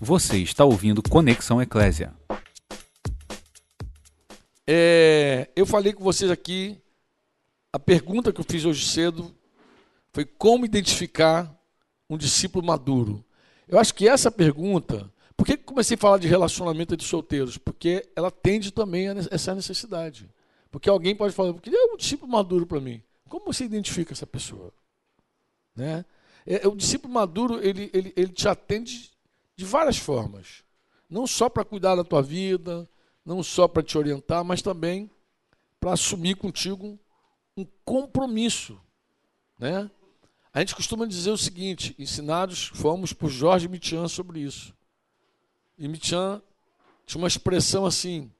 Você está ouvindo Conexão Eclésia. É, eu falei com vocês aqui, a pergunta que eu fiz hoje cedo foi como identificar um discípulo maduro. Eu acho que essa pergunta, por que comecei a falar de relacionamento de solteiros? Porque ela tende também a essa necessidade. Porque alguém pode falar, porque é um discípulo maduro para mim. Como você identifica essa pessoa? Né? É, o discípulo maduro, ele, ele, ele te atende de várias formas. Não só para cuidar da tua vida, não só para te orientar, mas também para assumir contigo um compromisso. Né? A gente costuma dizer o seguinte: ensinados fomos por Jorge Mitian sobre isso. E Mitian tinha uma expressão assim,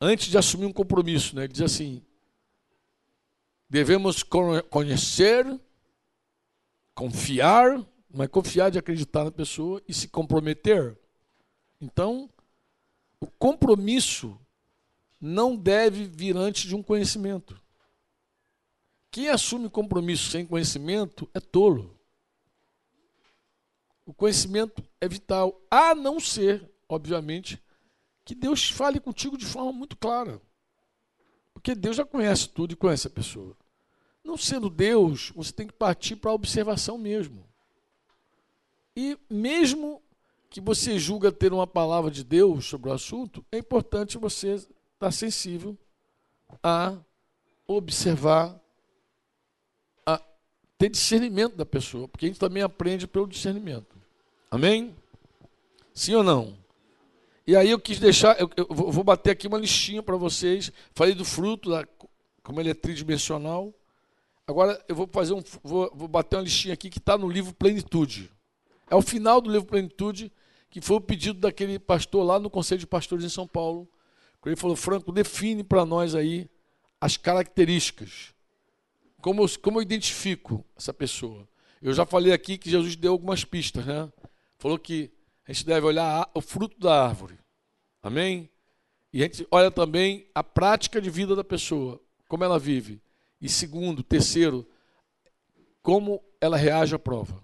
antes de assumir um compromisso, né? ele diz assim: devemos conhecer, confiar, mas confiar de acreditar na pessoa e se comprometer. Então, o compromisso não deve vir antes de um conhecimento. Quem assume compromisso sem conhecimento é tolo. O conhecimento é vital, a não ser, obviamente, que Deus fale contigo de forma muito clara. Porque Deus já conhece tudo e conhece a pessoa. Não sendo Deus, você tem que partir para a observação mesmo. E mesmo que você julga ter uma palavra de Deus sobre o assunto, é importante você estar sensível a observar, a ter discernimento da pessoa, porque a gente também aprende pelo discernimento. Amém? Sim ou não? E aí eu quis deixar, eu, eu vou bater aqui uma listinha para vocês. Falei do fruto, da, como ele é tridimensional. Agora eu vou fazer um, vou, vou bater uma listinha aqui que está no livro Plenitude. É o final do livro Plenitude, que foi o pedido daquele pastor lá no Conselho de Pastores em São Paulo. Ele falou, Franco, define para nós aí as características. Como eu, como eu identifico essa pessoa? Eu já falei aqui que Jesus deu algumas pistas, né? Falou que a gente deve olhar o fruto da árvore. Amém? E a gente olha também a prática de vida da pessoa, como ela vive. E segundo, terceiro, como ela reage à prova.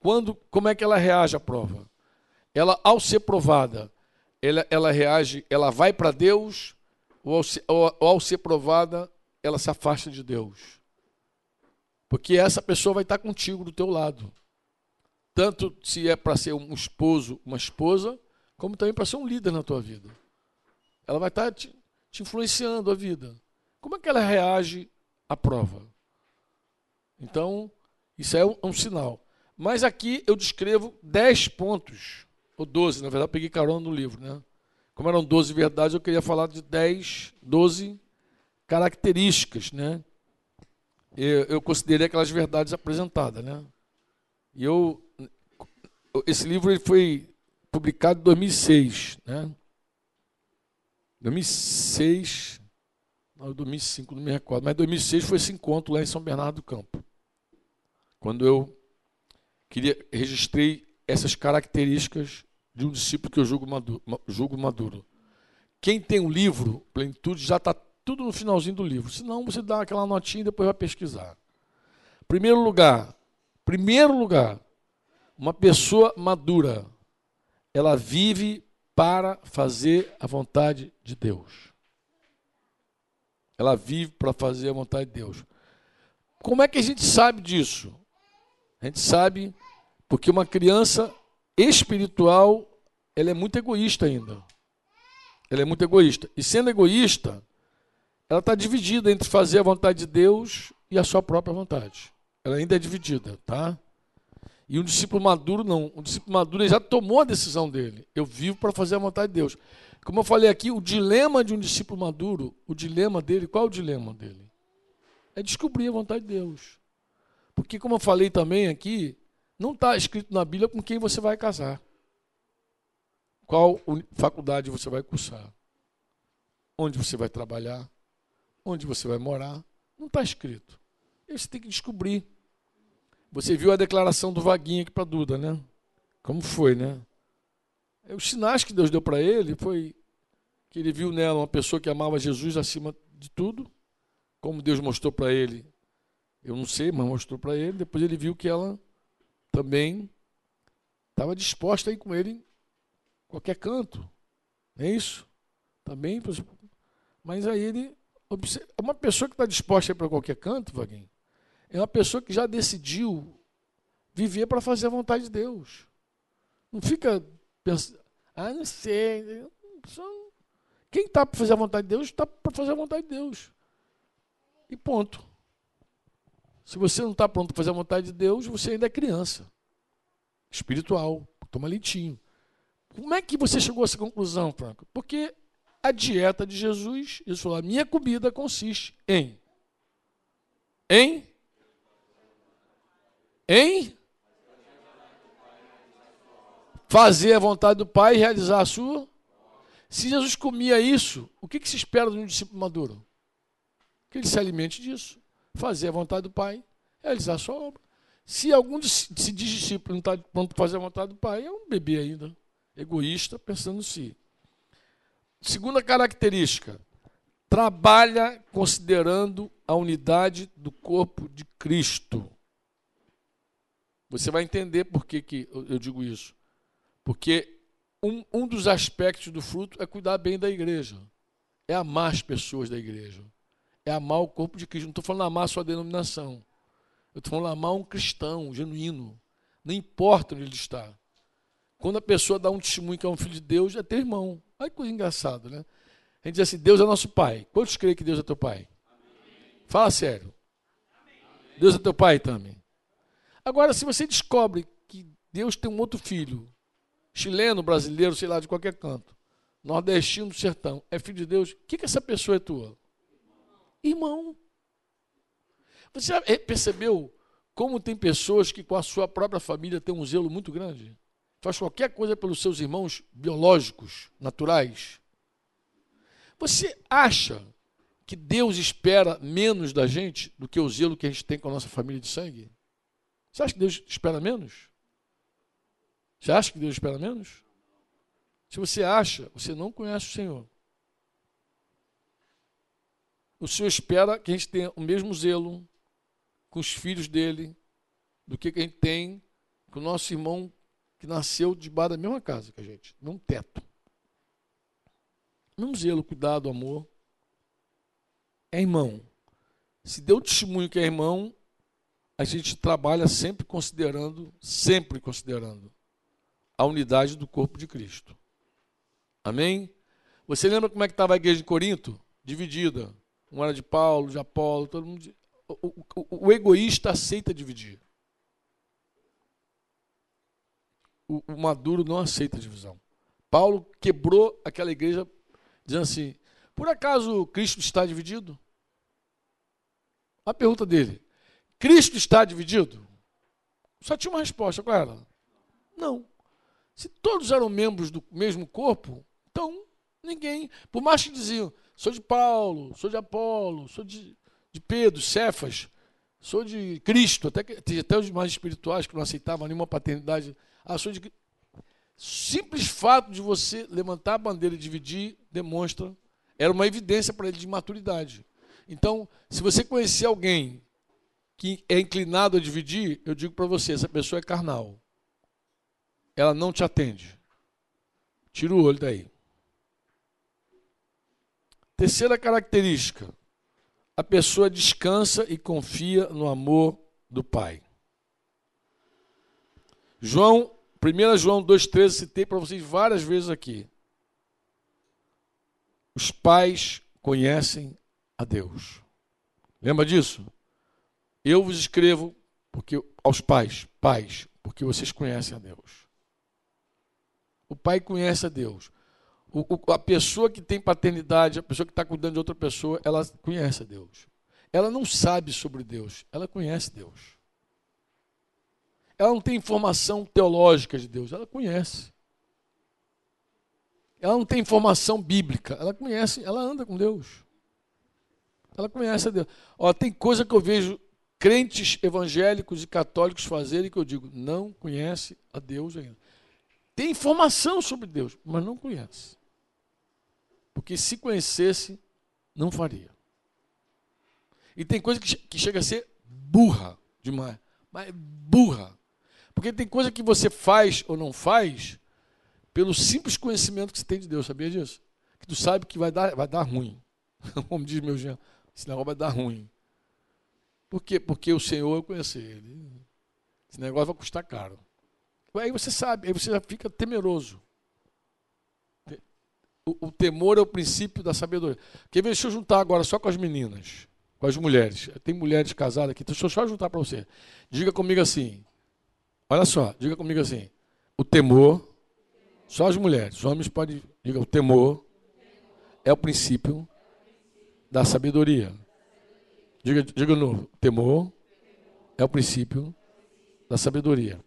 Quando, como é que ela reage à prova? Ela, ao ser provada, ela, ela reage, ela vai para Deus, ou ao, ser, ou, ou ao ser provada, ela se afasta de Deus. Porque essa pessoa vai estar contigo do teu lado. Tanto se é para ser um esposo, uma esposa, como também para ser um líder na tua vida. Ela vai estar te, te influenciando a vida. Como é que ela reage à prova? Então, isso é um, um sinal. Mas aqui eu descrevo 10 pontos, ou 12, na verdade, eu peguei carona no livro, né? Como eram 12 verdades, eu queria falar de 10, 12 características, né? Eu, eu considerei aquelas verdades apresentadas, né? E eu, esse livro ele foi publicado em 2006, né? 2006, não, 2005, não me recordo, mas 2006 foi esse encontro lá em São Bernardo do Campo. Quando eu queria registrei essas características de um discípulo que eu julgo maduro. Julgo maduro. Quem tem um livro, Plenitude, já está tudo no finalzinho do livro. Senão você dá aquela notinha e depois vai pesquisar. Primeiro lugar, primeiro lugar, uma pessoa madura, ela vive para fazer a vontade de Deus. Ela vive para fazer a vontade de Deus. Como é que a gente sabe disso? A gente sabe porque uma criança espiritual, ela é muito egoísta ainda. Ela é muito egoísta. E sendo egoísta, ela está dividida entre fazer a vontade de Deus e a sua própria vontade. Ela ainda é dividida, tá? E um discípulo maduro não. Um discípulo maduro já tomou a decisão dele. Eu vivo para fazer a vontade de Deus. Como eu falei aqui, o dilema de um discípulo maduro, o dilema dele, qual é o dilema dele? É descobrir a vontade de Deus. Porque, como eu falei também aqui, não está escrito na Bíblia com quem você vai casar. Qual faculdade você vai cursar. Onde você vai trabalhar. Onde você vai morar. Não está escrito. E você tem que descobrir. Você viu a declaração do Vaguinho aqui para Duda, né? Como foi, né? Os sinais que Deus deu para ele foi que ele viu nela uma pessoa que amava Jesus acima de tudo, como Deus mostrou para ele eu não sei, mas mostrou para ele. Depois ele viu que ela também estava disposta a ir com ele em qualquer canto. É isso? Também. Mas aí ele. Uma pessoa que está disposta a ir para qualquer canto, Vaguinho, é uma pessoa que já decidiu viver para fazer a vontade de Deus. Não fica pensando, ah, não sei. Quem está para fazer a vontade de Deus, está para fazer a vontade de Deus. E ponto. Se você não está pronto para fazer a vontade de Deus, você ainda é criança. Espiritual. Toma leitinho. Como é que você chegou a essa conclusão, Franco? Porque a dieta de Jesus, Jesus falou, a minha comida consiste em em em fazer a vontade do Pai e realizar a sua. Se Jesus comia isso, o que, que se espera de um discípulo maduro? Que ele se alimente disso, fazer a vontade do Pai, realizar a sua obra. Se algum se diz discípulo não está pronto para fazer a vontade do Pai, é um bebê ainda, egoísta, pensando em si. Segunda característica, trabalha considerando a unidade do corpo de Cristo. Você vai entender por que, que eu digo isso. Porque um, um dos aspectos do fruto é cuidar bem da igreja. É amar as pessoas da igreja. É amar o corpo de Cristo. Não estou falando amar a sua denominação. Eu estou falando amar um cristão genuíno. Não importa onde ele está. Quando a pessoa dá um testemunho que é um filho de Deus, é teu irmão. Olha que coisa engraçada, né? A gente diz assim: Deus é nosso pai. Quantos creem que Deus é teu pai? Amém. Fala sério. Amém. Deus é teu pai também. Agora, se você descobre que Deus tem um outro filho chileno, brasileiro, sei lá, de qualquer canto, nordestino do sertão, é filho de Deus, o que, que essa pessoa é tua? Irmão. Você já percebeu como tem pessoas que com a sua própria família têm um zelo muito grande? Faz qualquer coisa pelos seus irmãos biológicos, naturais. Você acha que Deus espera menos da gente do que o zelo que a gente tem com a nossa família de sangue? Você acha que Deus espera menos? Você acha que Deus espera menos? Se você acha, você não conhece o Senhor. O Senhor espera que a gente tenha o mesmo zelo com os filhos dele do que a gente tem com o nosso irmão que nasceu debaixo da mesma casa que a gente, num teto. Mesmo zelo, cuidado, amor. É irmão. Se deu testemunho que é irmão, a gente trabalha sempre considerando, sempre considerando a unidade do corpo de Cristo. Amém? Você lembra como é que estava a igreja de Corinto? Dividida. Um era de Paulo, de Apolo, todo mundo. O, o, o egoísta aceita dividir. O, o maduro não aceita divisão. Paulo quebrou aquela igreja dizendo assim: por acaso Cristo está dividido? A pergunta dele: Cristo está dividido? Só tinha uma resposta, qual era? Não. Se todos eram membros do mesmo corpo, então ninguém, por mais que diziam, sou de Paulo, sou de Apolo, sou de, de Pedro, Cefas, sou de Cristo, até, que, até os mais espirituais que não aceitavam nenhuma paternidade, ah, sou de Simples fato de você levantar a bandeira e dividir demonstra, era uma evidência para ele de maturidade. Então, se você conhecer alguém que é inclinado a dividir, eu digo para você, essa pessoa é carnal. Ela não te atende. Tira o olho daí. Terceira característica: a pessoa descansa e confia no amor do Pai. João, 1 João 2,13, citei para vocês várias vezes aqui. Os pais conhecem a Deus. Lembra disso? Eu vos escrevo porque aos pais, pais, porque vocês conhecem a Deus. O pai conhece a Deus. O, o, a pessoa que tem paternidade, a pessoa que está cuidando de outra pessoa, ela conhece Deus. Ela não sabe sobre Deus, ela conhece Deus. Ela não tem informação teológica de Deus, ela conhece. Ela não tem informação bíblica, ela conhece, ela anda com Deus. Ela conhece a Deus. Ó, tem coisa que eu vejo crentes evangélicos e católicos fazerem que eu digo, não conhece a Deus ainda. Tem informação sobre Deus, mas não conhece. Porque se conhecesse, não faria. E tem coisa que, que chega a ser burra demais. Mas burra. Porque tem coisa que você faz ou não faz pelo simples conhecimento que você tem de Deus, sabia disso? Que tu sabe que vai dar, vai dar ruim. Como diz meu Jean, esse negócio vai dar ruim. Por quê? Porque o Senhor eu conheço ele. Esse negócio vai custar caro. Aí você sabe, aí você já fica temeroso. O, o temor é o princípio da sabedoria. Quer ver? Deixa eu juntar agora só com as meninas, com as mulheres. Tem mulheres casadas aqui, deixa eu só juntar para você. Diga comigo assim. Olha só, diga comigo assim. O temor, só as mulheres, os homens podem. Diga, o temor é o princípio da sabedoria. Diga, diga novo. Temor é o princípio da sabedoria.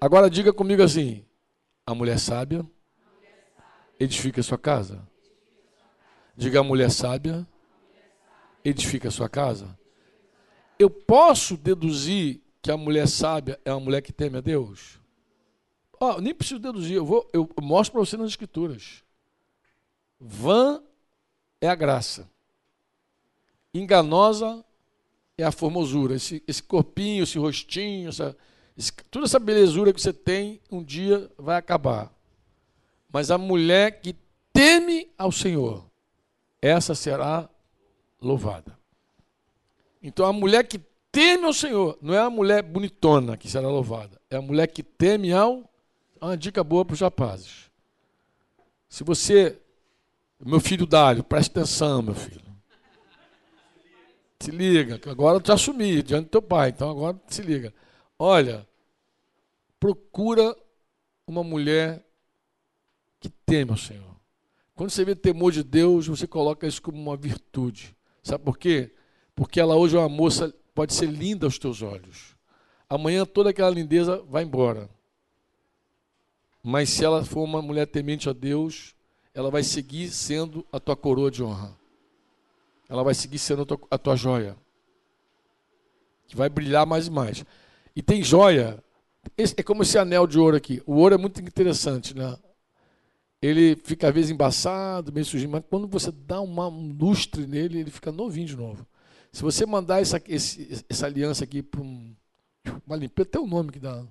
Agora diga comigo assim: a mulher sábia edifica a sua casa. Diga a mulher sábia edifica a sua casa. Eu posso deduzir que a mulher sábia é uma mulher que teme a Deus? Oh, nem preciso deduzir, eu, vou, eu mostro para você nas escrituras. Vã é a graça. Enganosa é a formosura. Esse, esse corpinho, esse rostinho, essa, esse, toda essa belezura que você tem, um dia vai acabar. Mas a mulher que teme ao Senhor, essa será louvada. Então a mulher que teme ao Senhor, não é a mulher bonitona que será louvada, é a mulher que teme ao. Uma dica boa para os rapazes. Se você, meu filho Dário, preste atenção, meu filho. Se liga, que agora eu te assumi diante do teu pai, então agora se liga. Olha, procura uma mulher que teme ao Senhor. Quando você vê temor de Deus, você coloca isso como uma virtude. Sabe por quê? Porque ela hoje é uma moça, pode ser linda aos teus olhos. Amanhã toda aquela lindeza vai embora. Mas se ela for uma mulher temente a Deus, ela vai seguir sendo a tua coroa de honra ela vai seguir sendo a tua, a tua joia. Que vai brilhar mais e mais. E tem joia. É como esse anel de ouro aqui. O ouro é muito interessante, né? Ele fica às vezes embaçado, meio sujinho, mas quando você dá uma, um lustre nele, ele fica novinho de novo. Se você mandar essa, esse, essa aliança aqui para um. Uma limpeza, até o nome que dá.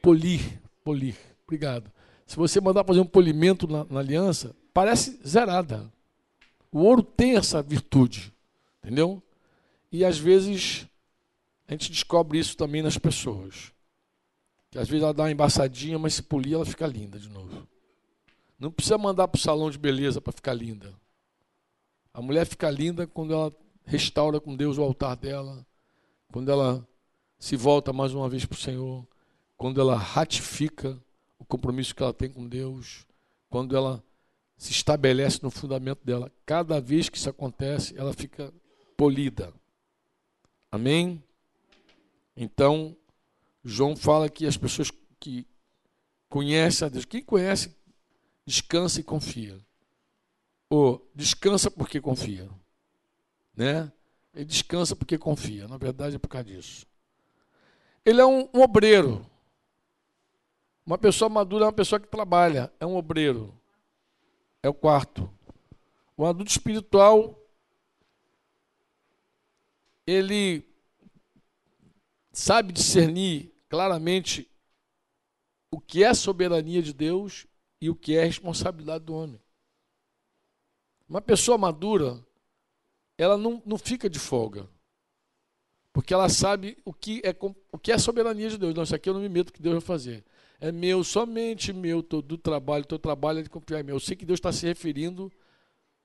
Polir. Polir. Obrigado. Se você mandar fazer um polimento na, na aliança, parece zerada. O ouro tem essa virtude, entendeu? E às vezes a gente descobre isso também nas pessoas. Que às vezes ela dá uma embaçadinha, mas se polir ela fica linda de novo. Não precisa mandar para o salão de beleza para ficar linda. A mulher fica linda quando ela restaura com Deus o altar dela, quando ela se volta mais uma vez para o Senhor, quando ela ratifica o compromisso que ela tem com Deus, quando ela se estabelece no fundamento dela. Cada vez que isso acontece, ela fica polida. Amém? Então, João fala que as pessoas que conhecem a Deus, quem conhece, descansa e confia. Ou descansa porque confia. Né? Ele descansa porque confia. Na verdade, é por causa disso. Ele é um, um obreiro. Uma pessoa madura é uma pessoa que trabalha, é um obreiro é o quarto. O adulto espiritual, ele sabe discernir claramente o que é soberania de Deus e o que é responsabilidade do homem. Uma pessoa madura, ela não, não fica de folga. Porque ela sabe o que, é, o que é soberania de Deus. Não, isso aqui eu não me meto que Deus vai fazer é meu, somente meu, todo o trabalho, teu trabalho é de confiar em mim. Eu sei que Deus está se referindo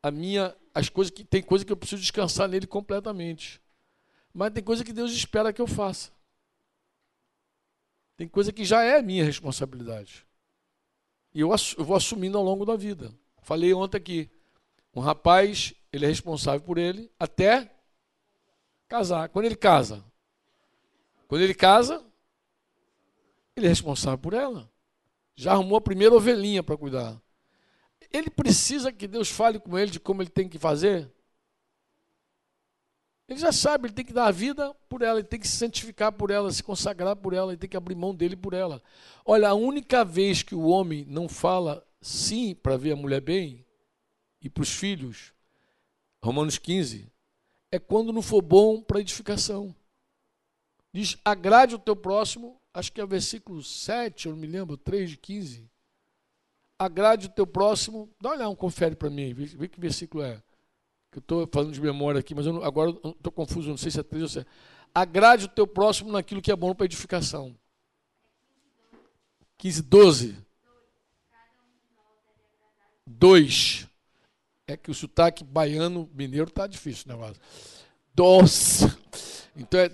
a minha, as coisas que tem coisa que eu preciso descansar nele completamente. Mas tem coisa que Deus espera que eu faça. Tem coisa que já é minha responsabilidade. E eu, eu vou assumindo ao longo da vida. Falei ontem aqui, um rapaz, ele é responsável por ele até casar. Quando ele casa, quando ele casa, ele é responsável por ela. Já arrumou a primeira ovelhinha para cuidar. Ele precisa que Deus fale com ele de como ele tem que fazer? Ele já sabe, ele tem que dar a vida por ela, ele tem que se santificar por ela, se consagrar por ela, ele tem que abrir mão dele por ela. Olha, a única vez que o homem não fala sim para ver a mulher bem e para os filhos, Romanos 15, é quando não for bom para edificação. Diz: agrade o teu próximo acho que é o versículo 7, eu não me lembro, 3 de 15. Agrade o teu próximo. Dá uma olhada, um confere para mim, vê, vê, que versículo é. Eu estou falando de memória aqui, mas eu não, agora estou confuso, não sei se é 3 ou 7. Agrade o teu próximo naquilo que é bom para edificação. 15, 12. 2. É que o sotaque baiano, mineiro, tá difícil o negócio. Doce. Então é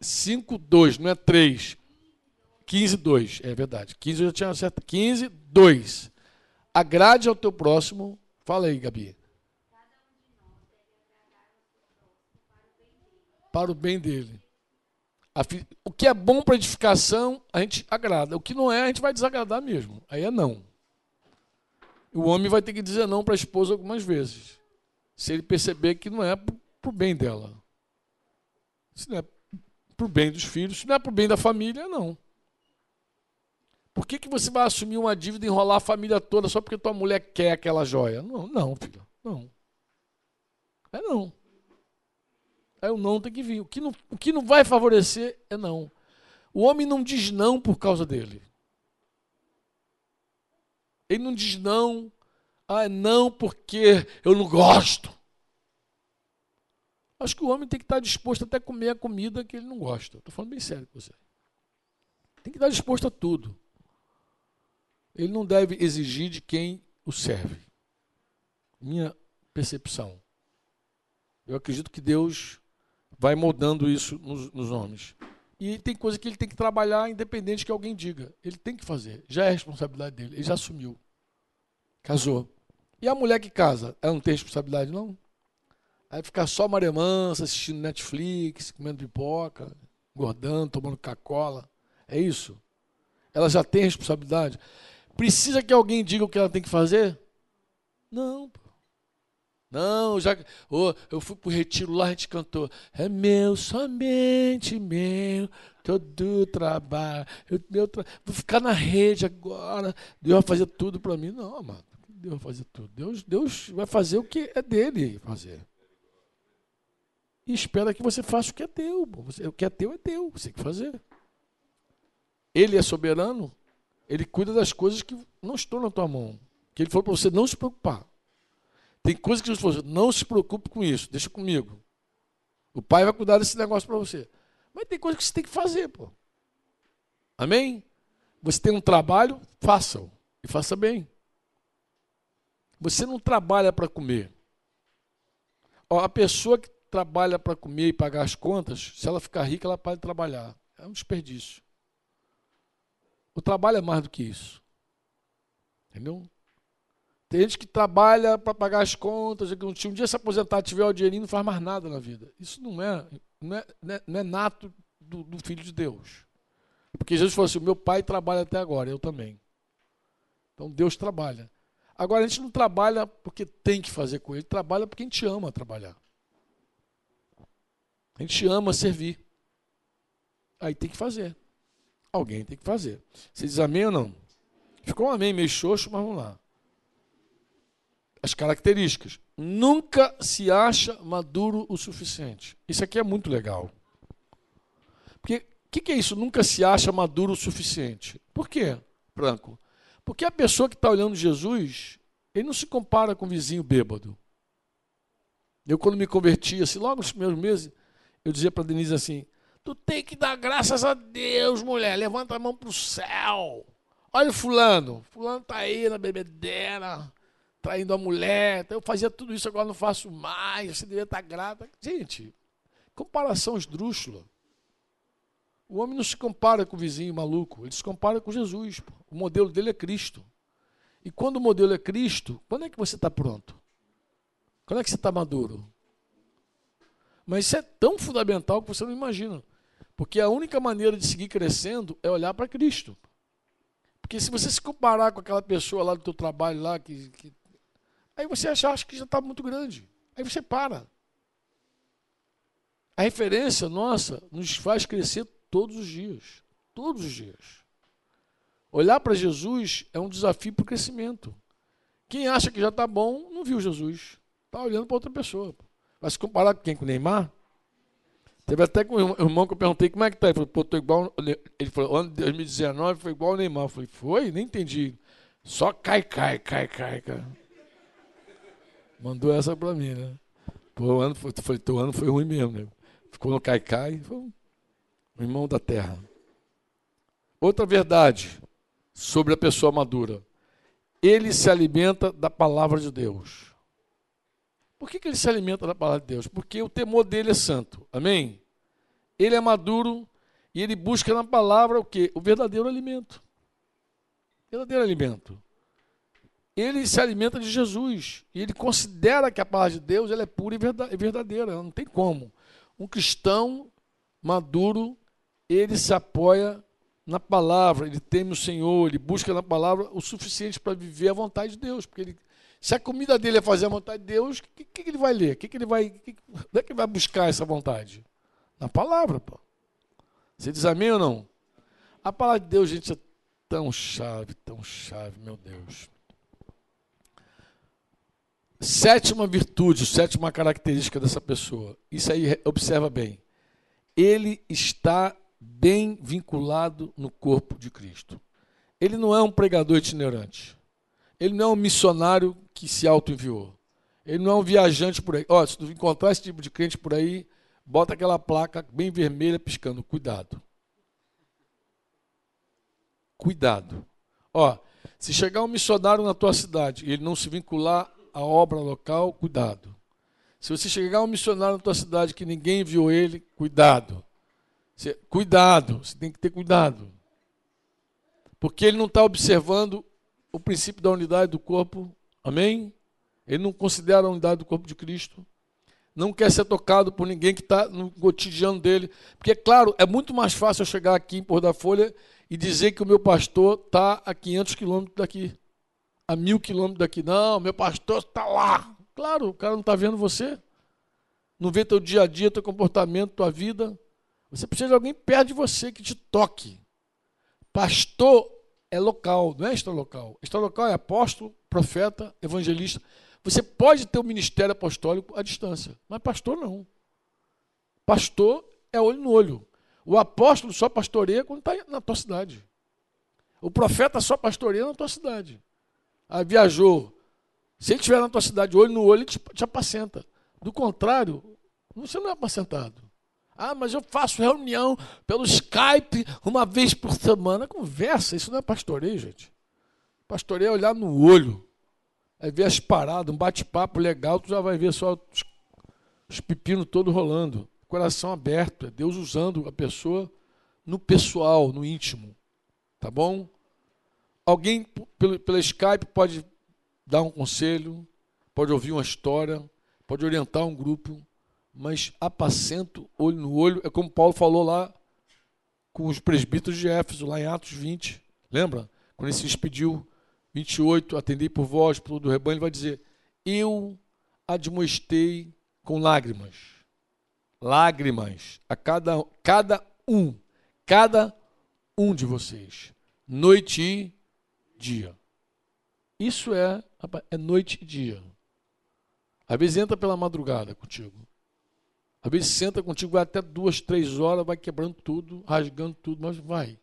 5, 2, não é 3. 15, 2. É verdade. 15 eu já tinha acertado. 15, 2. Agrade ao teu próximo. Fala aí, Gabi. Para o bem dele. O que é bom para edificação, a gente agrada. O que não é, a gente vai desagradar mesmo. Aí é não. O homem vai ter que dizer não para a esposa algumas vezes. Se ele perceber que não é para o bem dela. Se não é para o bem dos filhos, se não é para o bem da família, não. Por que, que você vai assumir uma dívida e enrolar a família toda só porque tua mulher quer aquela joia? Não, não, filho. Não. É não. Aí o não tem que vir. O que não, o que não vai favorecer é não. O homem não diz não por causa dele. Ele não diz não, ah, não porque eu não gosto. Acho que o homem tem que estar disposto até a comer a comida que ele não gosta. Estou falando bem sério com você. Tem que estar disposto a tudo. Ele não deve exigir de quem o serve. Minha percepção. Eu acredito que Deus vai moldando isso nos, nos homens. E tem coisa que ele tem que trabalhar independente que alguém diga. Ele tem que fazer. Já é responsabilidade dele. Ele já assumiu. Casou. E a mulher que casa, ela não tem responsabilidade, não? Aí ficar só maremansa, assistindo Netflix, comendo pipoca, engordando, tomando Coca-Cola. É isso? Ela já tem responsabilidade. Precisa que alguém diga o que ela tem que fazer? Não. Não, já oh, eu fui pro retiro lá, a gente cantou. É meu, somente meu, todo trabalho. Eu, meu tra... Vou ficar na rede agora. Deus vai fazer tudo para mim. Não, mano. Deus vai fazer tudo. Deus, Deus vai fazer o que é dele fazer. E espera que você faça o que é teu. O que é teu é teu. Você tem que fazer. Ele é soberano. Ele cuida das coisas que não estão na tua mão. Que ele falou para você não se preocupar. Tem coisas que Jesus falou, não se preocupe com isso, deixa comigo. O pai vai cuidar desse negócio para você. Mas tem coisas que você tem que fazer, pô. Amém? Você tem um trabalho, faça-o. E faça bem. Você não trabalha para comer. Ó, a pessoa que trabalha para comer e pagar as contas, se ela ficar rica, ela para de trabalhar. É um desperdício. O trabalho é mais do que isso. Entendeu? Tem gente que trabalha para pagar as contas, que um dia se aposentar, tiver o dinheirinho, não faz mais nada na vida. Isso não é, não é, não é, é nato do, do, Filho de Deus. Porque Jesus falou assim: meu pai trabalha até agora, eu também. Então Deus trabalha. Agora a gente não trabalha porque tem que fazer com ele, trabalha porque a gente ama trabalhar. A gente ama servir. Aí tem que fazer. Alguém tem que fazer. Você diz amém ou não? Ficou um amém meio xoxo, mas vamos lá as características. Nunca se acha maduro o suficiente. Isso aqui é muito legal. Porque o que, que, é isso? Nunca se acha maduro o suficiente. Por quê, Branco? Porque a pessoa que está olhando Jesus, ele não se compara com o vizinho bêbado. Eu, quando me converti, assim, logo nos primeiros meses, eu dizia para Denise assim: Tu tem que dar graças a Deus, mulher. Levanta a mão para o céu. Olha o fulano. Fulano está aí na bebedeira traindo a mulher. Então eu fazia tudo isso, agora não faço mais. Você deveria estar grata. Gente, comparação esdrúxula. O homem não se compara com o vizinho maluco, ele se compara com Jesus. Pô. O modelo dele é Cristo. E quando o modelo é Cristo, quando é que você está pronto? Quando é que você está maduro? Mas isso é tão fundamental que você não imagina. Porque a única maneira de seguir crescendo é olhar para Cristo. Porque se você se comparar com aquela pessoa lá do teu trabalho lá que, que Aí você acha, que já está muito grande. Aí você para. A referência nossa nos faz crescer todos os dias. Todos os dias. Olhar para Jesus é um desafio para o crescimento. Quem acha que já está bom, não viu Jesus. Está olhando para outra pessoa. Vai se comparar com quem? Com o Neymar? Teve até com um irmão que eu perguntei como é que tá. Ele falou, pô, tô igual. Ele falou, ano de 2019 foi igual o Neymar. Eu falei, foi? Nem entendi. Só cai, cai, cai, cai, cara. Mandou essa pra mim, né? O ano foi, falei, teu ano foi ruim mesmo, né? Ficou no cai, cai. Foi um irmão da terra. Outra verdade sobre a pessoa madura. Ele se alimenta da palavra de Deus. Por que, que ele se alimenta da palavra de Deus? Porque o temor dele é santo. Amém? Ele é maduro e ele busca na palavra o que? O verdadeiro alimento. Verdadeiro alimento. Ele se alimenta de Jesus. E ele considera que a palavra de Deus ela é pura e verdadeira. Não tem como. Um cristão maduro, ele se apoia na palavra, ele teme o Senhor, ele busca na palavra o suficiente para viver a vontade de Deus. Porque ele, se a comida dele é fazer a vontade de Deus, o que, que, que, ele vai ler? Que que ele vai, que, onde é que ele vai buscar essa vontade? Na palavra, pô. Você diz amém ou não? A palavra de Deus, gente, é tão chave, tão chave, meu Deus. Sétima virtude, sétima característica dessa pessoa. Isso aí, observa bem. Ele está bem vinculado no corpo de Cristo. Ele não é um pregador itinerante. Ele não é um missionário que se auto-enviou. Ele não é um viajante por aí. Ó, se tu encontrar esse tipo de crente por aí, bota aquela placa bem vermelha piscando. Cuidado. Cuidado. Ó, se chegar um missionário na tua cidade e ele não se vincular à obra local, cuidado. Se você chegar um missionário na tua cidade que ninguém viu ele, cuidado. Você, cuidado, você tem que ter cuidado. Porque ele não está observando o princípio da unidade do corpo. Amém? Ele não considera a unidade do corpo de Cristo. Não quer ser tocado por ninguém que está no cotidiano dele. Porque, claro, é muito mais fácil eu chegar aqui em Porto da Folha e dizer que o meu pastor está a 500 quilômetros daqui, a mil quilômetros daqui. Não, meu pastor está lá. Claro, o cara não está vendo você. Não vê teu dia a dia, teu comportamento, tua vida. Você precisa de alguém perto de você que te toque. Pastor é local, não é extralocal. Extralocal é apóstolo, profeta, evangelista. Você pode ter o um ministério apostólico à distância, mas pastor não. Pastor é olho no olho. O apóstolo só pastoreia quando está na tua cidade. O profeta só pastoreia na tua cidade. Aí viajou. Se ele estiver na tua cidade, olho no olho, ele te, te apacenta. Do contrário, você não é apacentado. Ah, mas eu faço reunião pelo Skype uma vez por semana. Conversa, isso não é pastoreio, gente. Pastoreio é olhar no olho. É ver as paradas, um bate-papo legal, tu já vai ver só os, os pepinos todos rolando. Coração aberto, é Deus usando a pessoa no pessoal, no íntimo. Tá bom? Alguém pelo, pelo Skype pode dar um conselho, pode ouvir uma história, pode orientar um grupo mas apacento olho no olho. É como Paulo falou lá com os presbíteros de Éfeso, lá em Atos 20. Lembra? Quando ele se despediu, 28, atendei por vós, por todo o rebanho, ele vai dizer: Eu admoestei com lágrimas. Lágrimas a cada, cada um, cada um de vocês, noite e dia. Isso é, é noite e dia. Às vezes entra pela madrugada contigo. Às vezes senta contigo, vai até duas, três horas, vai quebrando tudo, rasgando tudo, mas vai.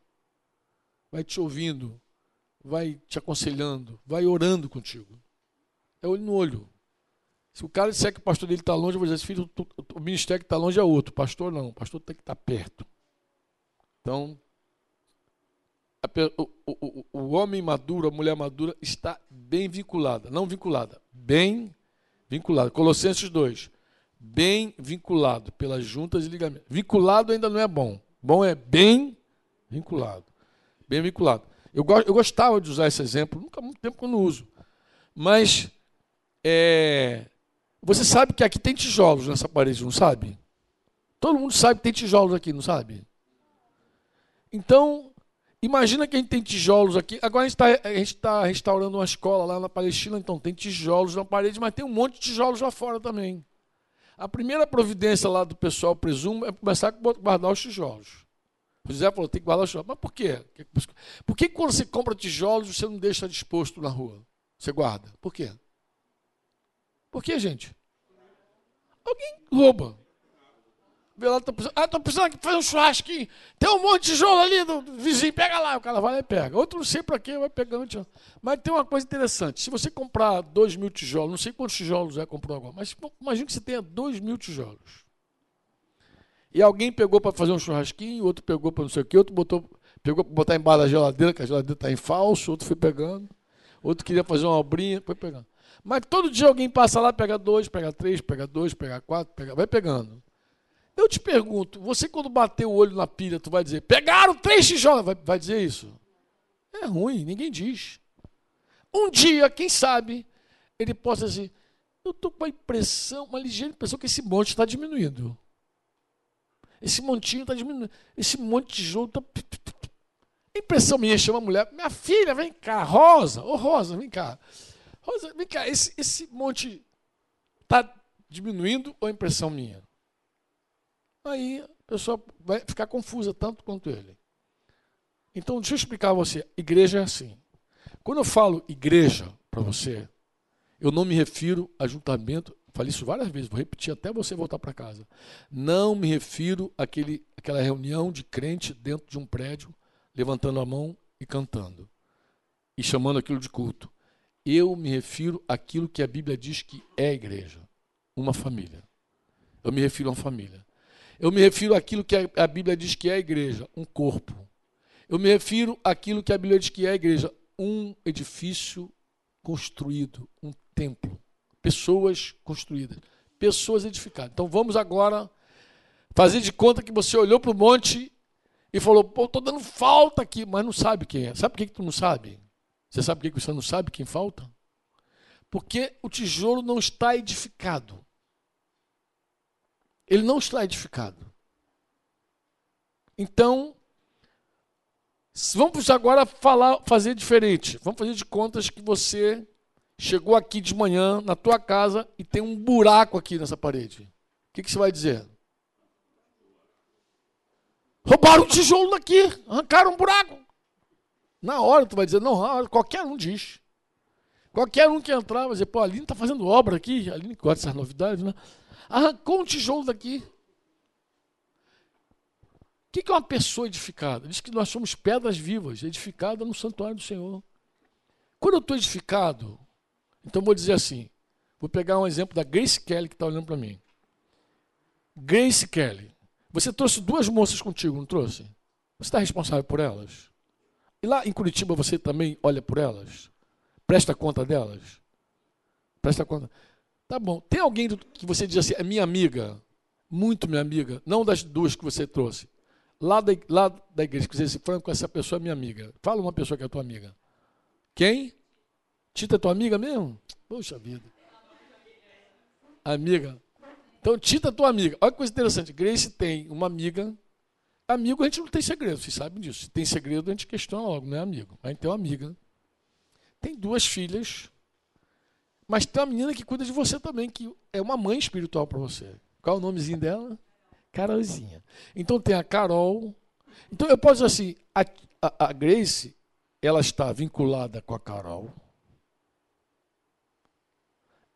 Vai te ouvindo, vai te aconselhando, vai orando contigo. É olho no olho. Se o cara disser que o pastor dele está longe, eu vou dizer, filho, o ministério que está longe é outro. Pastor não, pastor tem que estar tá perto. Então, o, o, o homem maduro, a mulher madura, está bem vinculada. Não vinculada, bem vinculada. Colossenses 2 bem vinculado pelas juntas e ligamentos. Vinculado ainda não é bom. Bom é bem vinculado. Bem vinculado. Eu, eu gostava de usar esse exemplo, nunca há muito tempo que eu não uso. Mas é, você sabe que aqui tem tijolos nessa parede, não sabe? Todo mundo sabe que tem tijolos aqui, não sabe? Então, imagina que a gente tem tijolos aqui. Agora a gente está tá restaurando uma escola lá na Palestina, então tem tijolos na parede, mas tem um monte de tijolos lá fora também. A primeira providência lá do pessoal, presumo, é começar a guardar os tijolos. O José falou, tem que guardar os tijolos. Mas por quê? Por que quando você compra tijolos, você não deixa disposto na rua? Você guarda. Por quê? Por quê, gente? Alguém rouba. Lá, tô precisando, ah, tô precisando fazer um churrasquinho. Tem um monte de tijolo ali do vizinho, pega lá. O cara vai lá e pega. Outro não sei para quê, vai pegando tijolo. Mas tem uma coisa interessante. Se você comprar dois mil tijolos, não sei quantos tijolos é comprou agora, mas imagine que você tenha dois mil tijolos. E alguém pegou para fazer um churrasquinho, outro pegou para não sei o quê, outro botou, pegou para botar embaixo da geladeira, que a geladeira está em falso, outro foi pegando, outro queria fazer uma obrinha, foi pegando. Mas todo dia alguém passa lá, pega dois, pega três, pega dois, pega quatro, pega, vai pegando. Eu te pergunto, você quando bater o olho na pilha, tu vai dizer, pegaram três tijolos, vai, vai dizer isso? É ruim, ninguém diz. Um dia, quem sabe, ele possa dizer, eu estou com a impressão, uma ligeira impressão que esse monte está diminuindo. Esse montinho está diminuindo. Esse monte de tijolo está. Impressão minha, chama a mulher. Minha filha, vem cá. Rosa. Ô, Rosa, vem cá. Rosa, vem cá. Esse, esse monte está diminuindo ou é impressão minha? Aí a pessoa vai ficar confusa tanto quanto ele. Então, deixa eu explicar a você. Igreja é assim. Quando eu falo igreja para você, eu não me refiro a juntamento Falei isso várias vezes, vou repetir até você voltar para casa. Não me refiro àquele, àquela reunião de crente dentro de um prédio, levantando a mão e cantando, e chamando aquilo de culto. Eu me refiro àquilo que a Bíblia diz que é igreja, uma família. Eu me refiro a uma família. Eu me refiro àquilo que a Bíblia diz que é a igreja, um corpo. Eu me refiro àquilo que a Bíblia diz que é a igreja, um edifício construído, um templo pessoas construídas, pessoas edificadas. Então vamos agora fazer de conta que você olhou para o monte e falou: pô, estou dando falta aqui, mas não sabe quem é. Sabe por que, que tu não sabe? Você sabe por que você não sabe quem falta? Porque o tijolo não está edificado. Ele não está edificado. Então, vamos agora falar, fazer diferente. Vamos fazer de contas que você chegou aqui de manhã na tua casa e tem um buraco aqui nessa parede. O que, que você vai dizer? Roubaram um tijolo daqui, arrancaram um buraco. Na hora tu vai dizer, não, qualquer um diz. Qualquer um que entrar vai dizer, pô, a Aline está fazendo obra aqui, a Aline gosta dessas novidades, né? Arrancou um tijolo daqui. O que é uma pessoa edificada? Diz que nós somos pedras vivas, edificadas no santuário do Senhor. Quando eu estou edificado, então vou dizer assim: vou pegar um exemplo da Grace Kelly que está olhando para mim. Grace Kelly, você trouxe duas moças contigo, não trouxe? Você está responsável por elas? E lá em Curitiba você também olha por elas? Presta conta delas? Presta conta. Tá bom. Tem alguém que você diz assim, é minha amiga, muito minha amiga, não das duas que você trouxe. Lá da, lá da igreja, que você se Franco, essa pessoa é minha amiga. Fala uma pessoa que é tua amiga. Quem? Tita é tua amiga mesmo? Poxa vida. Amiga. Então, Tita é tua amiga. Olha que coisa interessante. Grace tem uma amiga. Amigo, a gente não tem segredo, vocês sabem disso. Se tem segredo, a gente questiona logo, não é amigo. A gente tem uma amiga. Tem duas filhas. Mas tem uma menina que cuida de você também, que é uma mãe espiritual para você. Qual é o nomezinho dela? Carolzinha. Então tem a Carol. Então eu posso dizer assim: a, a, a Grace, ela está vinculada com a Carol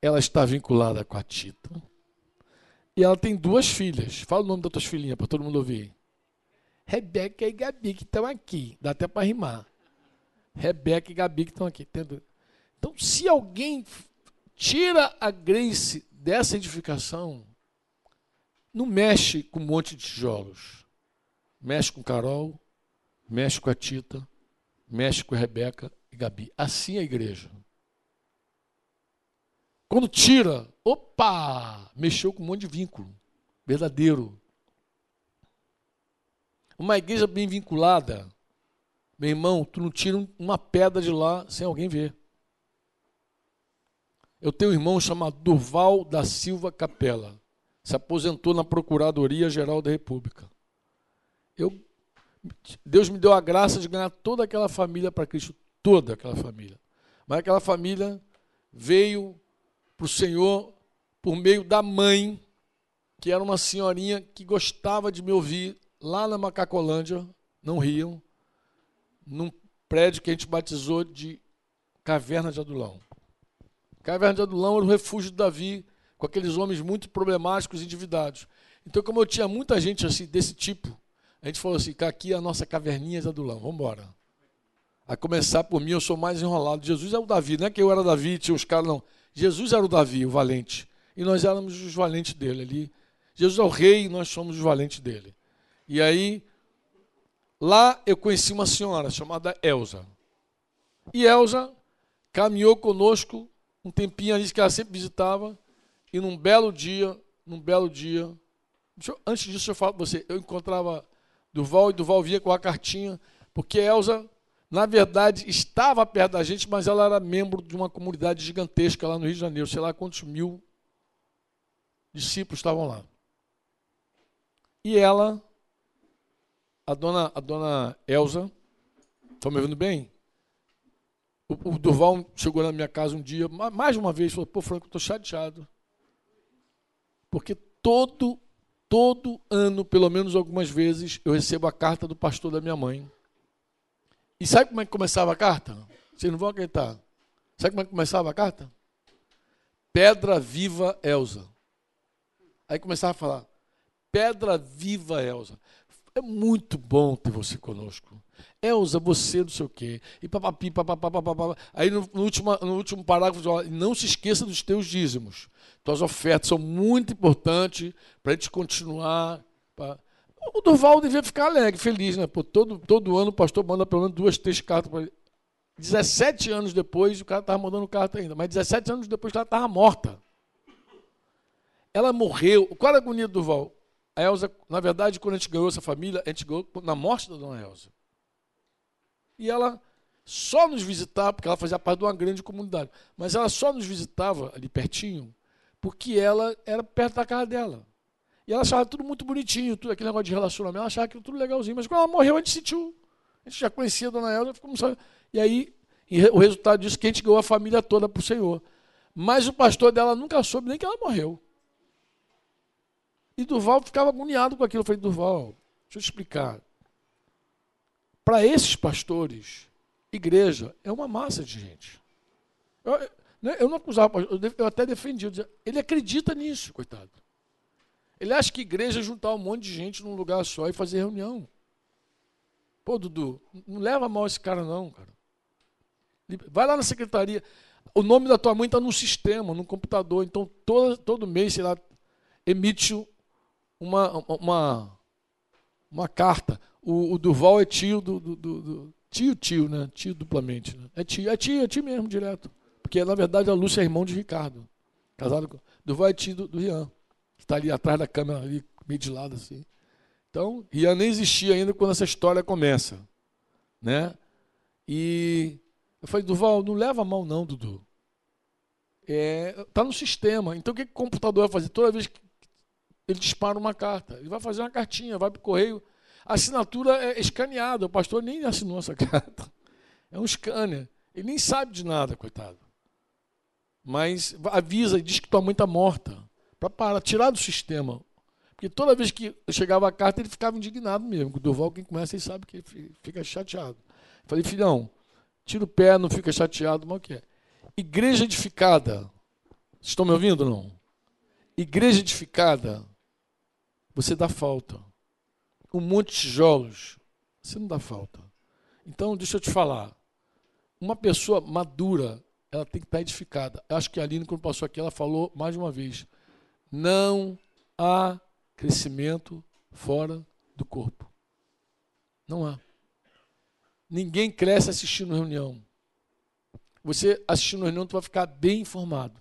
ela está vinculada com a Tita. E ela tem duas filhas. Fala o nome das tuas filhinhas para todo mundo ouvir. Rebeca e Gabi, que estão aqui. Dá até para rimar. Rebeca e Gabi que estão aqui. Então, se alguém tira a Grace dessa edificação, não mexe com um monte de tijolos. Mexe com Carol, mexe com a Tita, mexe com a Rebeca e Gabi. Assim é a igreja. Quando tira, opa, mexeu com um monte de vínculo. Verdadeiro. Uma igreja bem vinculada, meu irmão, tu não tira uma pedra de lá sem alguém ver. Eu tenho um irmão chamado Durval da Silva Capela. Se aposentou na Procuradoria Geral da República. Eu, Deus me deu a graça de ganhar toda aquela família para Cristo. Toda aquela família. Mas aquela família veio para o Senhor por meio da mãe, que era uma senhorinha que gostava de me ouvir lá na Macacolândia, não riam, num prédio que a gente batizou de Caverna de Adulão. Caverna de Adulão era o refúgio de Davi, com aqueles homens muito problemáticos e endividados. Então, como eu tinha muita gente assim desse tipo, a gente falou assim: aqui é a nossa caverninha de Adulão, vamos embora. A começar por mim, eu sou mais enrolado. Jesus é o Davi, não é que eu era Davi, tinha os caras, não. Jesus era o Davi, o valente. E nós éramos os valentes dele ali. Jesus é o rei e nós somos os valentes dele. E aí, lá eu conheci uma senhora chamada Elza. E Elza caminhou conosco um tempinho ali que ela sempre visitava. E num belo dia, num belo dia, eu, antes disso eu falo para você, eu encontrava Duval e Duval via com a cartinha, porque Elza, na verdade, estava perto da gente, mas ela era membro de uma comunidade gigantesca lá no Rio de Janeiro, sei lá quantos mil discípulos estavam lá. E ela, a dona, a dona Elza, estão me ouvindo bem? O, o, Durval chegou na minha casa um dia, mais uma vez, falou: Pô, Franco, estou chateado. Porque todo, todo ano, pelo menos algumas vezes, eu recebo a carta do pastor da minha mãe. E sabe como é que começava a carta? Vocês não vão acreditar. Sabe como é que começava a carta? Pedra viva Elza. Aí começava a falar: Pedra viva Elza. É muito bom ter você conosco. Elza, você não sei o quê. E papapi, papapá. Aí no, no, último, no último parágrafo, não se esqueça dos teus dízimos. Tuas ofertas são muito importantes para a gente continuar. Pra... O Durval devia ficar alegre, feliz, né? Pô, todo, todo ano o pastor manda pelo menos duas, três cartas para ele. 17 anos depois, o cara estava mandando carta ainda. Mas 17 anos depois, ela estava morta. Ela morreu. Qual a agonia do Durval? A Elza, na verdade, quando a gente ganhou essa família, a gente ganhou na morte da dona Elza. E ela só nos visitava, porque ela fazia parte de uma grande comunidade, mas ela só nos visitava ali pertinho, porque ela era perto da casa dela. E ela achava tudo muito bonitinho, tudo aquele negócio de relacionamento, ela achava aquilo tudo legalzinho. Mas quando ela morreu, a gente sentiu. A gente já conhecia a dona Elza, ficou E aí, o resultado disso é que a gente ganhou a família toda para o Senhor. Mas o pastor dela nunca soube nem que ela morreu. E Durval ficava agoniado com aquilo. Eu falei, Durval, deixa eu te explicar. Para esses pastores, igreja é uma massa de gente. Eu, né, eu não acusava, eu até defendi. Ele acredita nisso, coitado. Ele acha que igreja é juntar um monte de gente num lugar só e fazer reunião. Pô, Dudu, não leva mal esse cara, não, cara. Vai lá na secretaria. O nome da tua mãe está no sistema, no computador. Então, todo, todo mês, sei lá, emite uma, uma, uma carta. O, o Duval é tio do, do, do, do, Tio, tio, né? Tio duplamente. Né? É tio, é tio, é tio mesmo, direto. Porque, na verdade, a Lúcia é irmão de Ricardo. Casado com. Duval é tio do, do Rian. Que está ali atrás da câmera, ali, meio de lado, assim. Então, Rian nem existia ainda quando essa história começa. Né? E eu falei, Duval, não leva a mão, não, Dudu. É, tá no sistema. Então o que, que o computador vai fazer? Toda vez que ele dispara uma carta. Ele vai fazer uma cartinha, vai para o correio. A assinatura é escaneada. O pastor nem assinou essa carta. É um scanner. Ele nem sabe de nada, coitado. Mas avisa diz que tua mãe está morta. Para tirar do sistema. Porque toda vez que chegava a carta, ele ficava indignado mesmo. O Durval, quem começa, ele sabe que fica chateado. Falei, filhão, tira o pé, não fica chateado, mas o que é? Igreja edificada. Estão me ouvindo ou não? Igreja edificada você dá falta. Um monte de tijolos, você não dá falta. Então, deixa eu te falar. Uma pessoa madura, ela tem que estar edificada. Acho que a Aline, quando passou aqui, ela falou mais uma vez: não há crescimento fora do corpo. Não há. Ninguém cresce assistindo reunião. Você assistindo reunião, tu vai ficar bem informado.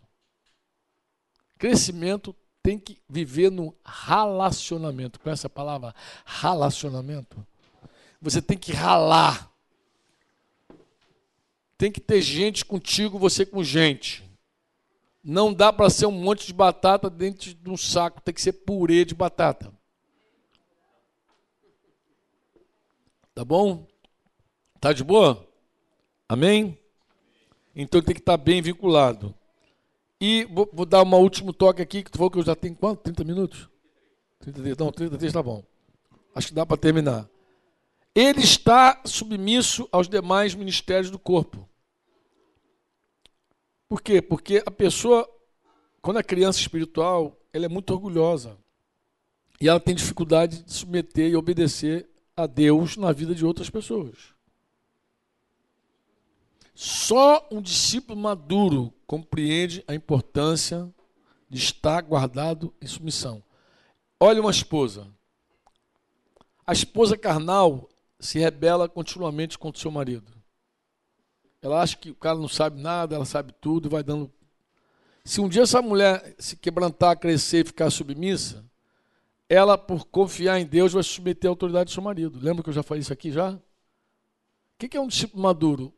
Crescimento tem que viver no relacionamento. Com essa palavra? Relacionamento. Você tem que ralar. Tem que ter gente contigo, você com gente. Não dá para ser um monte de batata dentro de um saco, tem que ser purê de batata. Tá bom? Tá de boa? Amém? Então tem que estar bem vinculado. E vou, vou, dar um último toque aqui, que tu falou que eu já tenho quanto? 30 minutos? 33, não, 33 está bom. Acho que dá para terminar. Ele está submisso aos demais ministérios do corpo. Por quê? Porque a pessoa, quando é criança espiritual, ela é muito orgulhosa. E ela tem dificuldade de submeter e obedecer a Deus na vida de outras pessoas. Só um discípulo maduro compreende a importância de estar guardado em submissão. Olha uma esposa. A esposa carnal se rebela continuamente contra o seu marido. Ela acha que o cara não sabe nada, ela sabe tudo, vai dando. Se um dia essa mulher se quebrantar, crescer e ficar submissa, ela, por confiar em Deus, vai submeter à autoridade do seu marido. Lembra que eu já falei isso aqui já? O que é um discípulo maduro?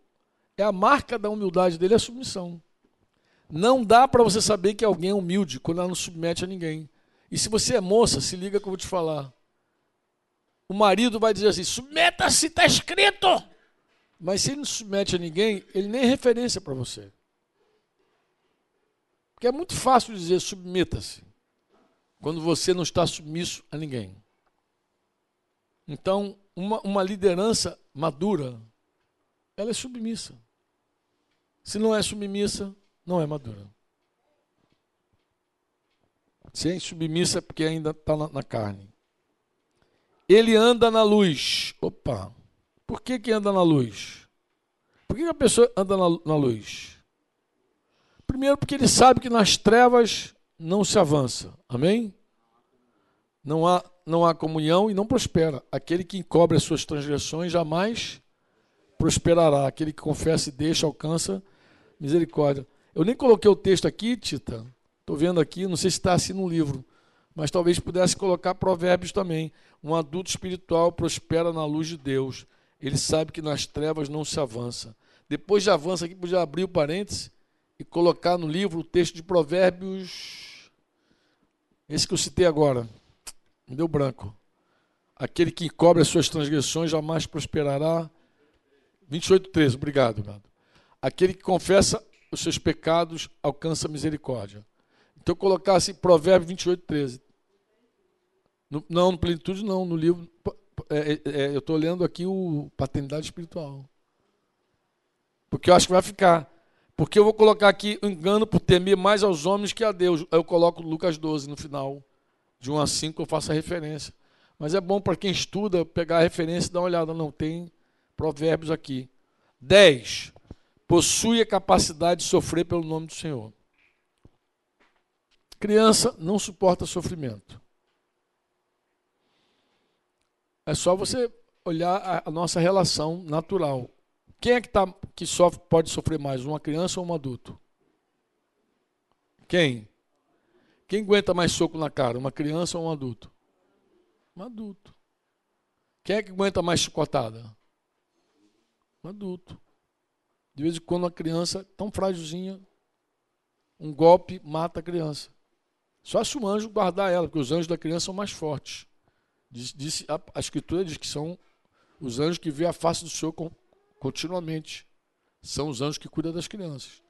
É a marca da humildade dele, é a submissão. Não dá para você saber que alguém é humilde quando ela não submete a ninguém. E se você é moça, se liga que eu vou te falar. O marido vai dizer assim: submeta-se, está escrito. Mas se ele não submete a ninguém, ele nem é referência para você. Porque é muito fácil dizer submeta-se quando você não está submisso a ninguém. Então, uma, uma liderança madura, ela é submissa. Se não é submissa, não é madura. Se é submissa é porque ainda está na, na, carne. Ele anda na luz. Opa! Por que, que anda na luz? Por que, que a pessoa anda na, na luz? Primeiro, porque ele sabe que nas trevas não se avança. Amém? Não há, não há comunhão e não prospera. Aquele que encobre as suas transgressões jamais prosperará. Aquele que confessa e deixa alcança misericórdia. Eu nem coloquei o texto aqui, Tita. Estou vendo aqui, não sei se está assim no livro, mas talvez pudesse colocar provérbios também. Um adulto espiritual prospera na luz de Deus. Ele sabe que nas trevas não se avança. Depois de avança aqui, podia abrir o parênteses e colocar no livro o texto de provérbios. Esse que eu citei agora. Me deu branco. Aquele que cobre as suas transgressões jamais prosperará. 28, 13. Obrigado, obrigado. Aquele que confessa os seus pecados alcança misericórdia. Então eu colocasse Provérbio 28, 13. No, não, no plenitude não, no livro. É, é, é eu estou lendo aqui o Paternidade Espiritual. Porque eu acho que vai ficar. Porque eu vou colocar aqui engano por temer mais aos homens que a Deus. Eu coloco Lucas 12 no final. De 1 a 5 eu faço a referência. Mas é bom para quem estuda pegar a referência e dar uma olhada. Não, tem provérbios aqui. 10 possui a capacidade de sofrer pelo nome do Senhor. Criança não suporta sofrimento. É só você olhar a, nossa relação natural. Quem é que, tá, que sofre, pode sofrer mais, uma criança ou um adulto? Quem? Quem aguenta mais soco na cara, uma criança ou um adulto? Um adulto. Quem é que aguenta mais chicotada? Um adulto. De vez em quando uma criança tão frágilzinha, um golpe mata a criança. Só se o anjo guardar ela, porque os anjos da criança são mais fortes. Diz, diz, a, a, escritura diz que são os anjos que vê a face do Senhor continuamente. São os anjos que cuidam das crianças.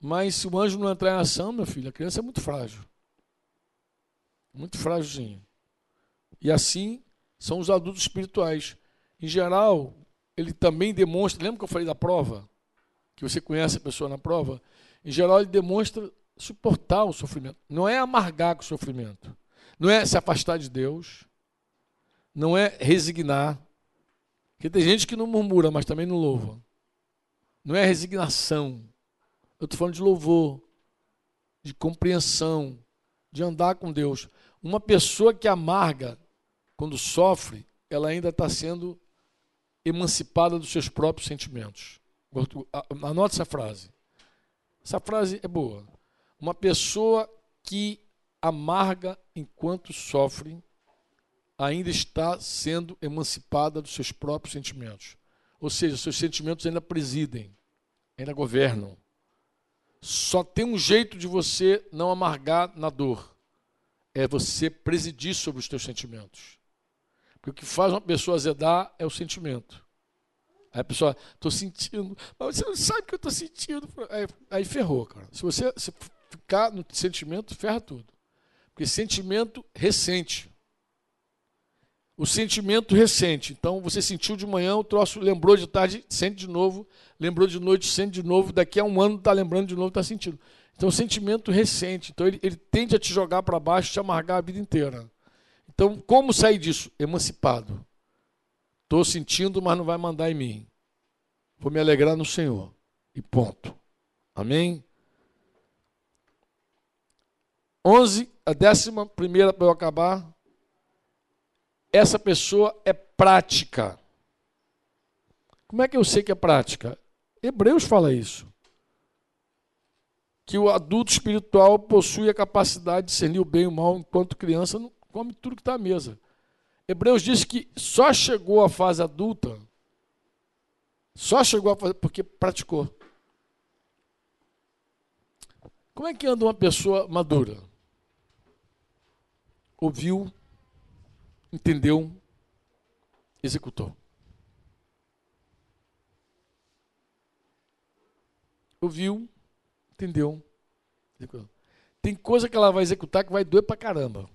Mas se o anjo não entrar em ação, meu filho, a criança é muito frágil. Muito frágilzinha. E assim são os adultos espirituais. Em geral, ele também demonstra, lembra que eu falei da prova? Que você conhece a pessoa na prova? Em geral, ele demonstra suportar o sofrimento. Não é amargar com o sofrimento. Não é se afastar de Deus. Não é resignar. Porque tem gente que não murmura, mas também não louva. Não é resignação. Eu estou falando de louvor, de compreensão, de andar com Deus. Uma pessoa que amarga quando sofre, ela ainda está sendo emancipada dos seus próprios sentimentos. Anote essa frase. Essa frase é boa. Uma pessoa que amarga enquanto sofre ainda está sendo emancipada dos seus próprios sentimentos. Ou seja, seus sentimentos ainda presidem, ainda governam. Só tem um jeito de você não amargar na dor. É você presidir sobre os seus sentimentos. Porque o que faz uma pessoa azedar é o sentimento. Aí a pessoa, estou sentindo, mas você não sabe o que eu estou sentindo. Aí, aí, ferrou, cara. Se você se ficar no sentimento, ferra tudo. Porque sentimento recente. O sentimento recente. Então você sentiu de manhã, o troço lembrou de tarde, sente de novo, lembrou de noite, sente de novo, daqui a um ano está lembrando de novo, está sentindo. Então, sentimento recente. Então, ele, ele tende a te jogar para baixo, te amargar a vida inteira. Então, como sair disso? Emancipado. Estou sentindo, mas não vai mandar em mim. Vou me alegrar no Senhor. E ponto. Amém? 11, a décima primeira para eu acabar. Essa pessoa é prática. Como é que eu sei que é prática? Hebreus fala isso. Que o adulto espiritual possui a capacidade de discernir o bem e o mal, enquanto criança não come tudo que está à mesa. Hebreus diz que só chegou à fase adulta, só chegou a fazer porque praticou. Como é que anda uma pessoa madura? Ouviu, entendeu, executou. Ouviu, entendeu, executou. Tem coisa que ela vai executar que vai doer pra caramba,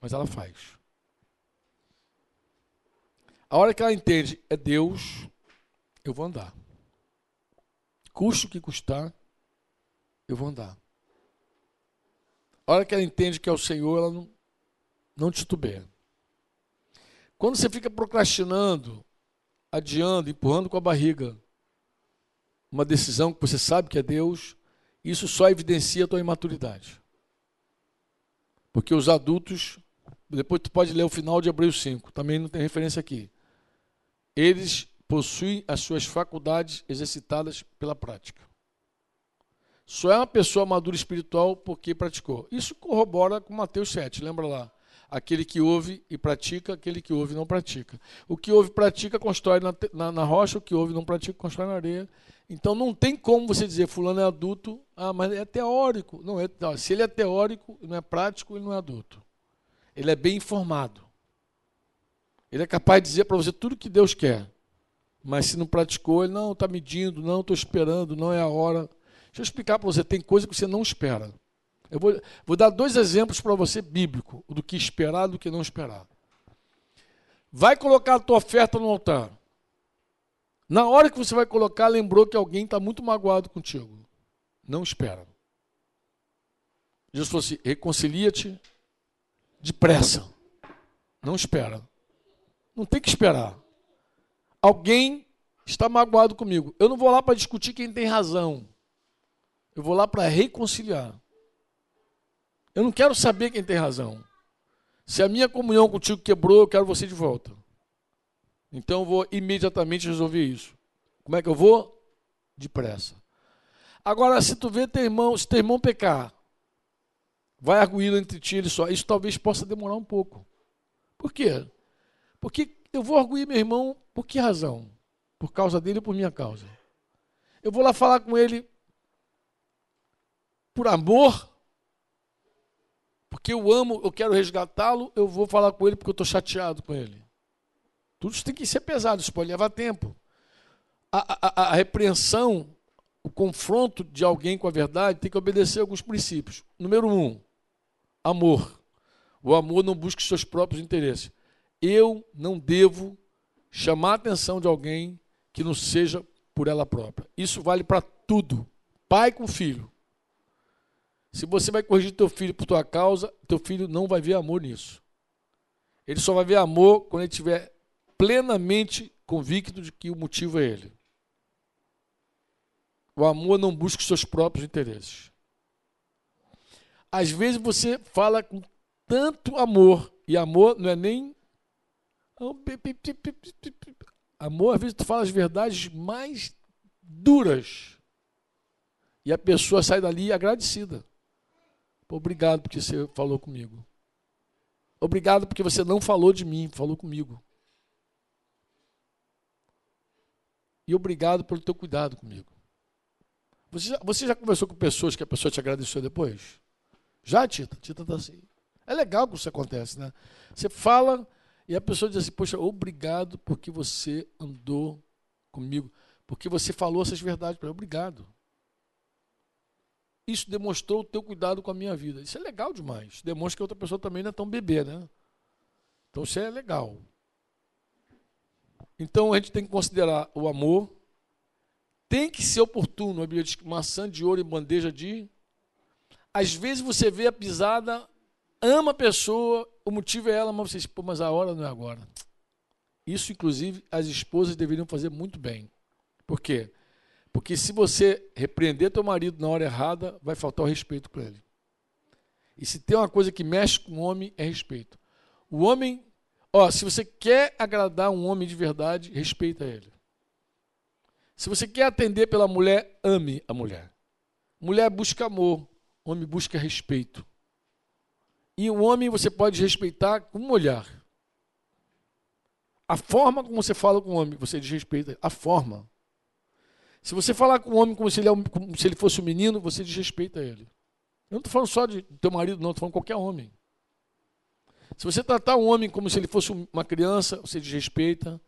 mas ela faz. A hora que ela entende, é Deus, eu vou andar. Custe o que custar, eu vou andar. A hora que ela entende que é o Senhor, ela não, não titubeia. Quando você fica procrastinando, adiando, empurrando com a barriga uma decisão que você sabe que é Deus, isso só evidencia a tua imaturidade. Porque os adultos, depois tu pode ler o final de Hebreus 5, também não tem referência aqui. Eles possuem as suas faculdades exercitadas pela prática. Só é uma pessoa madura espiritual porque praticou. Isso corrobora com Mateus 7, lembra lá? Aquele que ouve e pratica, aquele que ouve e não pratica. O que ouve e pratica constrói na, na, na rocha, o que ouve e não pratica constrói na areia. Então não tem como você dizer fulano é adulto, ah, mas é teórico. Não é, não, se ele é teórico não é prático, ele não é adulto. Ele é bem informado. Ele é capaz de dizer para você tudo que Deus quer. Mas se não praticou, ele não está medindo, não estou esperando, não é a hora. Deixa eu explicar para você, tem coisa que você não espera. Eu vou, vou dar dois exemplos para você bíblico, do que esperar e do que não esperar. Vai colocar a tua oferta no altar. Na hora que você vai colocar, lembrou que alguém está muito magoado contigo. Não espera. Jesus falou assim: reconcilia-te depressa. Não espera. Não tem que esperar. Alguém está magoado comigo. Eu não vou lá para discutir quem tem razão. Eu vou lá para reconciliar. Eu não quero saber quem tem razão. Se a minha comunhão contigo quebrou, eu quero você de volta. Então eu vou imediatamente resolver isso. Como é que eu vou? Depressa. Agora, se tu vê teu irmão, se teu irmão pecar, vai arguir entre ti ele só. Isso talvez possa demorar um pouco. Por quê? Porque eu vou arguir meu irmão por que razão? Por causa dele ou por minha causa? Eu vou lá falar com ele por amor, porque eu amo, eu quero resgatá-lo, eu vou falar com ele porque eu estou chateado com ele. Tudo isso tem que ser pesado, isso pode levar tempo. A, a, a repreensão, o confronto de alguém com a verdade tem que obedecer alguns princípios. Número um, amor. O amor não busca os seus próprios interesses. Eu não devo chamar a atenção de alguém que não seja por ela própria. Isso vale para tudo. Pai com filho. Se você vai corrigir teu filho por tua causa, teu filho não vai ver amor nisso. Ele só vai ver amor quando ele estiver plenamente convicto de que o motivo é ele. O amor não busca os seus próprios interesses. Às vezes você fala com tanto amor, e amor não é nem. Amor, às vezes tu fala as verdades mais duras. E a pessoa sai dali agradecida. Obrigado porque você falou comigo. Obrigado porque você não falou de mim, falou comigo. E obrigado pelo teu cuidado comigo. Você já, você já conversou com pessoas que a pessoa te agradeceu depois? Já, Tita? Tita está assim. É legal que isso acontece, né? Você fala e a pessoa diz assim: Poxa, obrigado porque você andou comigo, porque você falou essas verdades para mim. Obrigado isso demonstrou o teu cuidado com a minha vida. Isso é legal demais. Demonstra que a outra pessoa também não é tão bebê, né? Então isso é legal. Então a gente tem que considerar o amor. Tem que ser oportuno. A Bíblia diz que maçã de ouro e bandeja de. Às vezes você vê a pisada ama a pessoa, o motivo é ela, mas você diz, pô, mas a hora não é agora. Isso, inclusive, as esposas deveriam fazer muito bem. Por quê? Porque se você repreender teu marido na hora errada, vai faltar o respeito para ele. E se tem uma coisa que mexe com o homem, é respeito. O homem, ó, se você quer agradar um homem de verdade, respeita ele. Se você quer atender pela mulher, ame a mulher. Mulher busca amor, homem busca respeito. E o homem você pode respeitar com um olhar. A forma como você fala com o homem, você desrespeita a forma. Se você falar com o homem como se ele, é um, como se ele fosse um menino, você desrespeita ele. Eu não estou falando só de teu marido, não, estou falando qualquer homem. Se você tratar um homem como se ele fosse uma criança, você desrespeita.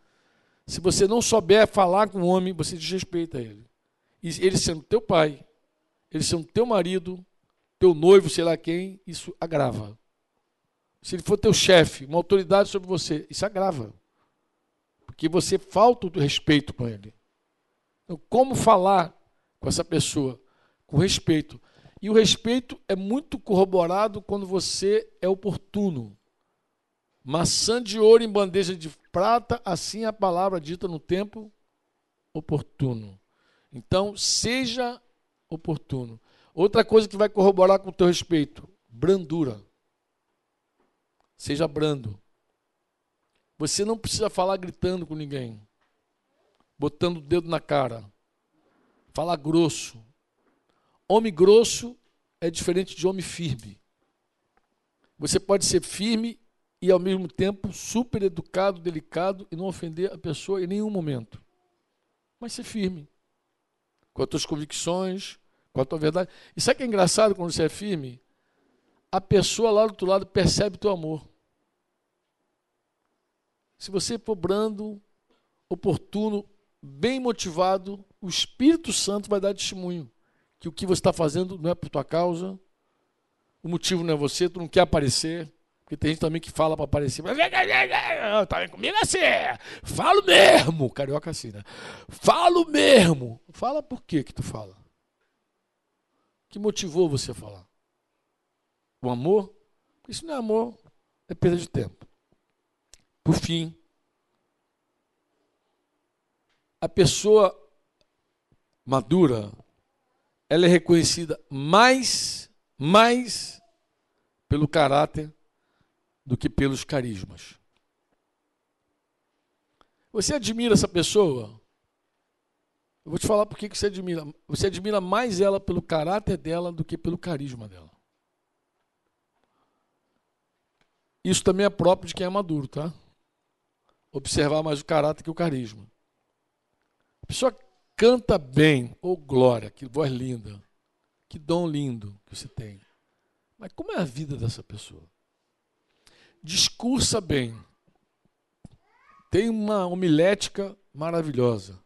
Se você não souber falar com o homem, você desrespeita ele. E ele sendo teu pai, ele sendo teu marido, teu noivo, sei lá quem, isso agrava. Se ele for teu chefe, uma autoridade sobre você, isso agrava. Porque você falta o respeito com ele. Então, como falar com essa pessoa? Com respeito. E o respeito é muito corroborado quando você é oportuno. Maçã de ouro em bandeja de prata, assim é a palavra dita no tempo oportuno. Então, seja oportuno. Outra coisa que vai corroborar com o teu respeito, brandura. Seja brando. Você não precisa falar gritando com ninguém, botando o dedo na cara. Falar grosso. Homem grosso é diferente de homem firme. Você pode ser firme e ao mesmo tempo super educado, delicado e não ofender a pessoa em nenhum momento. Mas ser firme com as tuas convicções, com a tua verdade. E sabe que é engraçado quando você é firme? A pessoa lá do outro lado percebe teu amor. Se você for brando, oportuno, bem motivado, o Espírito Santo vai dar testemunho que o que você está fazendo não é por tua causa, o motivo não é você, tu não quer aparecer. Porque tem gente também que fala para aparecer. Mas tá comigo assim. Falo mesmo. Carioca assim, né? Falo mesmo. Fala por que que tu fala? Que motivou você a falar? O amor? Isso não é amor, é perda de tempo. Por fim, a pessoa madura, ela é reconhecida mais, mais pelo caráter do que pelos carismas. Você admira essa pessoa? Eu vou te falar por que você admira. Você admira mais ela pelo caráter dela do que pelo carisma dela. Isso também é próprio de quem é maduro, tá? Observar mais o caráter que o carisma. A pessoa canta bem, ô oh, glória, que voz linda, que dom lindo que você tem. Mas como é a vida dessa pessoa? Discursa bem, tem uma homilética maravilhosa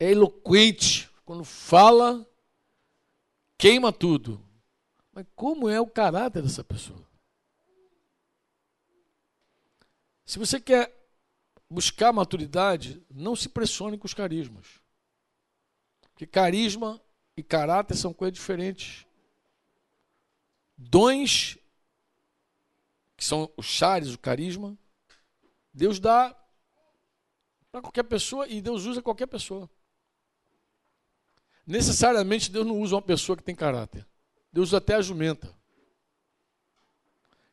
é eloquente, quando fala, queima tudo. Mas como é o caráter dessa pessoa? Se você quer buscar maturidade, não se pressione com os carismas. Porque carisma e caráter são coisas diferentes. Dons, que são os chares, o carisma, Deus dá para qualquer pessoa e Deus usa qualquer pessoa. Necessariamente Deus não usa uma pessoa que tem caráter. Deus usa até a jumenta.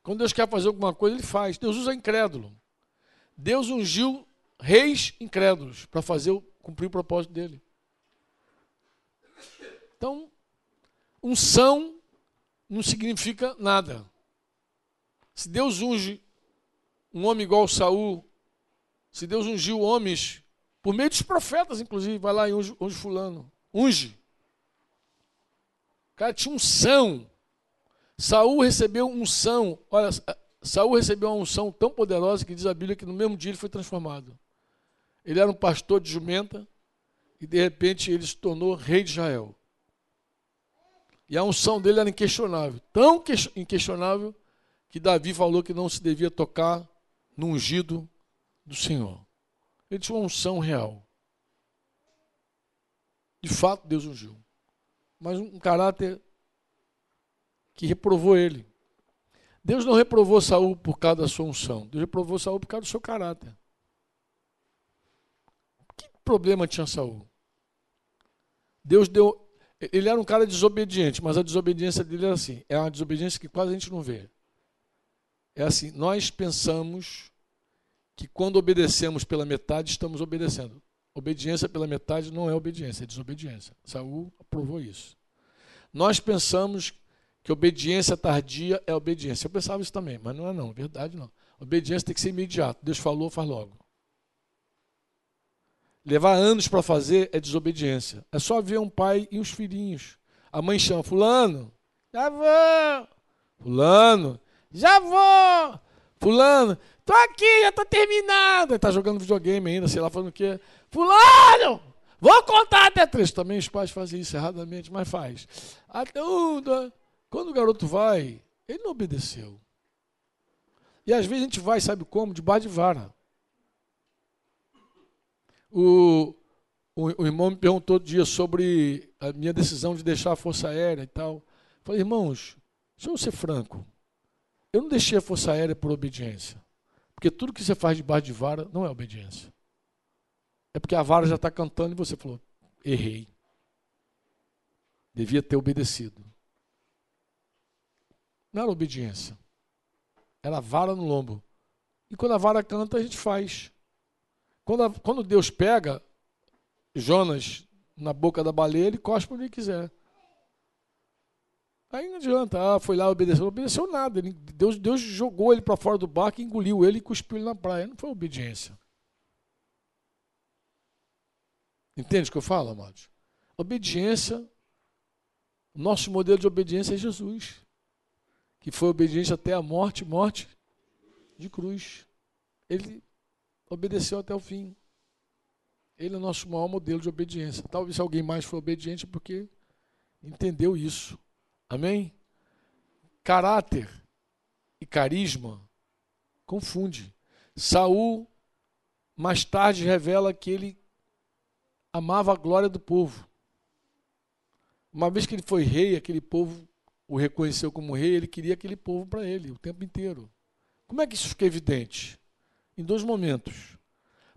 Quando Deus quer fazer alguma coisa, ele faz. Deus usa incrédulo. Deus ungiu reis incrédulos para fazer cumprir o propósito dele. Então, unção não significa nada. Se Deus unge um homem igual Saul, se Deus ungiu homens por meio dos profetas, inclusive, vai lá e unge, unge fulano unge. O cara tinha unção. Saul recebeu unção. Olha, Saul recebeu uma unção tão poderosa que diz a Bíblia que no mesmo dia ele foi transformado. Ele era um pastor de jumenta e de repente ele se tornou rei de Israel. E a unção dele era inquestionável, tão inquestionável que Davi falou que não se devia tocar no ungido do Senhor. Ele tinha uma unção real. De fato, Deus ungiu. Mas um caráter que reprovou ele. Deus não reprovou Saul por causa da sua unção. Deus reprovou Saul por causa do seu caráter. Que problema tinha Saul? Deus deu. Ele era um cara desobediente, mas a desobediência dele era assim. É uma desobediência que quase a gente não vê. É assim, nós pensamos que quando obedecemos pela metade, estamos obedecendo. Obediência pela metade não é obediência, é desobediência. Saul aprovou isso. Nós pensamos que obediência tardia é obediência. Eu pensava isso também, mas não é não, verdade não. Obediência tem que ser imediato. Deus falou, faz logo. Levar anos para fazer é desobediência. É só ver um pai e uns filhinhos. A mãe chama, fulano, já vou. Fulano, já vou. Fulano, tô aqui, já tô terminado. Ele tá jogando videogame ainda, sei lá, falando o quê. Fulano, vou contar até três. Também os pais fazem isso erradamente, mas faz. Até um, quando o garoto vai, ele não obedeceu. E às vezes a gente vai, sabe como? Debaixo de vara. O, o, o, irmão me perguntou outro dia sobre a minha decisão de deixar a Força Aérea e tal. falei, irmãos, deixa eu ser franco. Eu não deixei a Força Aérea por obediência. Porque tudo que você faz debaixo de vara não é obediência. É porque a vara já está cantando e você falou: errei. Devia ter obedecido. Não era obediência. Era vara no lombo. E quando a vara canta, a gente faz. Quando, a, quando Deus pega Jonas na boca da baleia, ele cospe onde ele quiser. Aí não adianta, ah, foi lá, obedeceu. Não obedeceu nada. Deus, Deus jogou ele para fora do barco, engoliu ele e cuspiu ele na praia. Não foi obediência. Entende o que eu falo, amados? Obediência, nosso modelo de obediência é Jesus, que foi obediente até a morte morte de cruz. Ele obedeceu até o fim. Ele é o nosso maior modelo de obediência. Talvez alguém mais for obediente porque entendeu isso. Amém? Caráter e carisma confunde. Saul mais tarde revela que ele amava a glória do povo. Uma vez que ele foi rei, aquele povo o reconheceu como rei, ele queria aquele povo para ele o tempo inteiro. Como é que isso fica evidente? Em dois momentos.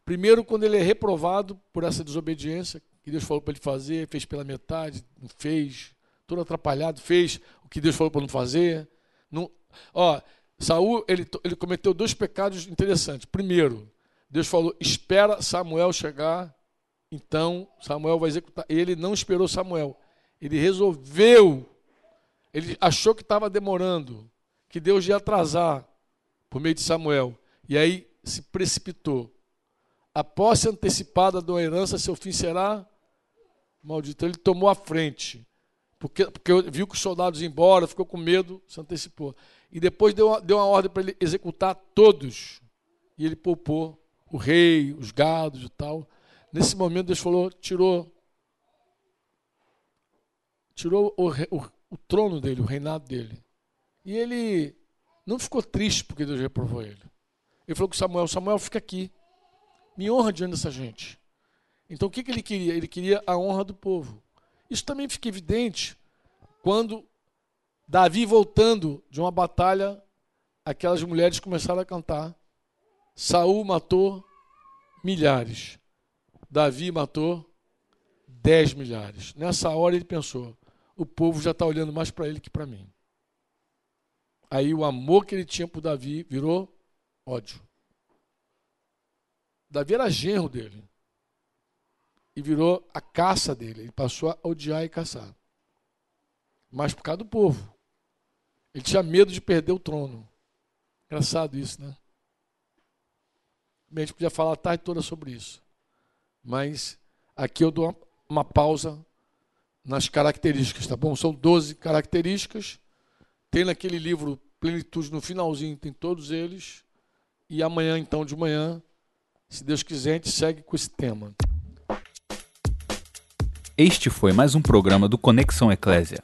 Primeiro, quando ele é reprovado por essa desobediência, que Deus falou para ele fazer, fez pela metade, não fez todo atrapalhado, fez o que Deus falou para não fazer. Não, ó, Saul ele, ele cometeu dois pecados interessantes. Primeiro, Deus falou: espera Samuel chegar, então Samuel vai executar. Ele não esperou Samuel. Ele resolveu. Ele achou que estava demorando, que Deus ia atrasar por meio de Samuel. E aí se precipitou. A posse antecipada uma herança, seu fim será maldito. Ele tomou a frente porque, porque viu que os soldados iam embora, ficou com medo, se antecipou. E depois deu deu uma ordem para ele executar todos. E ele poupou o rei, os gados e tal. Nesse momento, Deus falou, tirou, tirou o, o, o trono dele, o reinado dele. E ele não ficou triste porque Deus reprovou ele. Ele falou com Samuel: Samuel, fica aqui. Me honra diante dessa gente. Então o que, que ele queria? Ele queria a honra do povo. Isso também fica evidente quando Davi, voltando de uma batalha, aquelas mulheres começaram a cantar. Saul matou milhares. Davi matou dez milhares. Nessa hora ele pensou: o povo já está olhando mais para ele que para mim. Aí o amor que ele tinha por Davi virou ódio. Davi era genro dele e virou a caça dele. Ele passou a odiar e caçar. Mas por causa do povo. Ele tinha medo de perder o trono. Engraçado isso, né? A gente podia falar a tarde toda sobre isso. Mas aqui eu dou uma, pausa nas características, tá bom? São 12 características. Tem naquele livro Plenitude no finalzinho, tem todos eles. E amanhã, então, de manhã, se Deus quiser, a gente segue com esse tema. Este foi mais um programa do Conexão Eclésia.